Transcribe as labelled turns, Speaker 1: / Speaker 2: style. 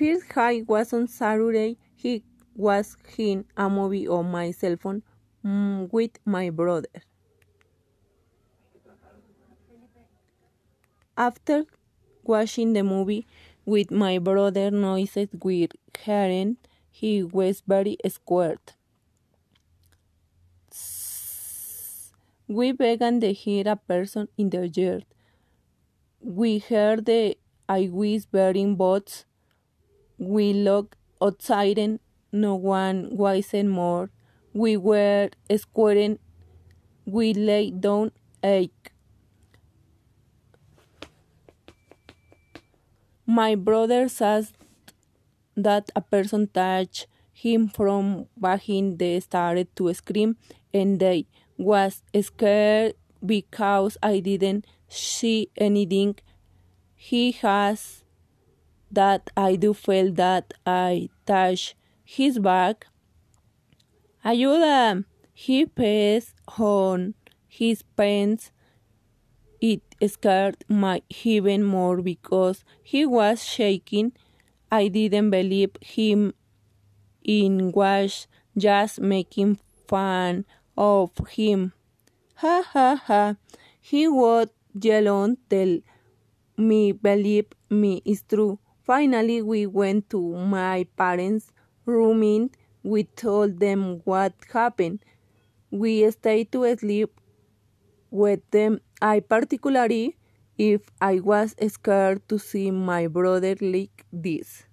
Speaker 1: first high was on Saturday. He was in a movie on my cell phone mm, with my brother. After watching the movie with my brother, noises were hearing. He was very scared. We began to hear a person in the yard. We heard the I was bearing boats. We looked outside and no one was more. We were squaring. We lay down ache. My brother says that a person touched him from behind. They started to scream and they was scared because I didn't see anything. He has that I do feel that I touch his back. Ayuda! He passed on his pants. It scared me even more because he was shaking. I didn't believe him in was just making fun of him. Ha ha ha. He would yell on tell me believe me is true. Finally we went to my parents' room and we told them what happened. We stayed to sleep with them. I particularly if I was scared to see my brother like this.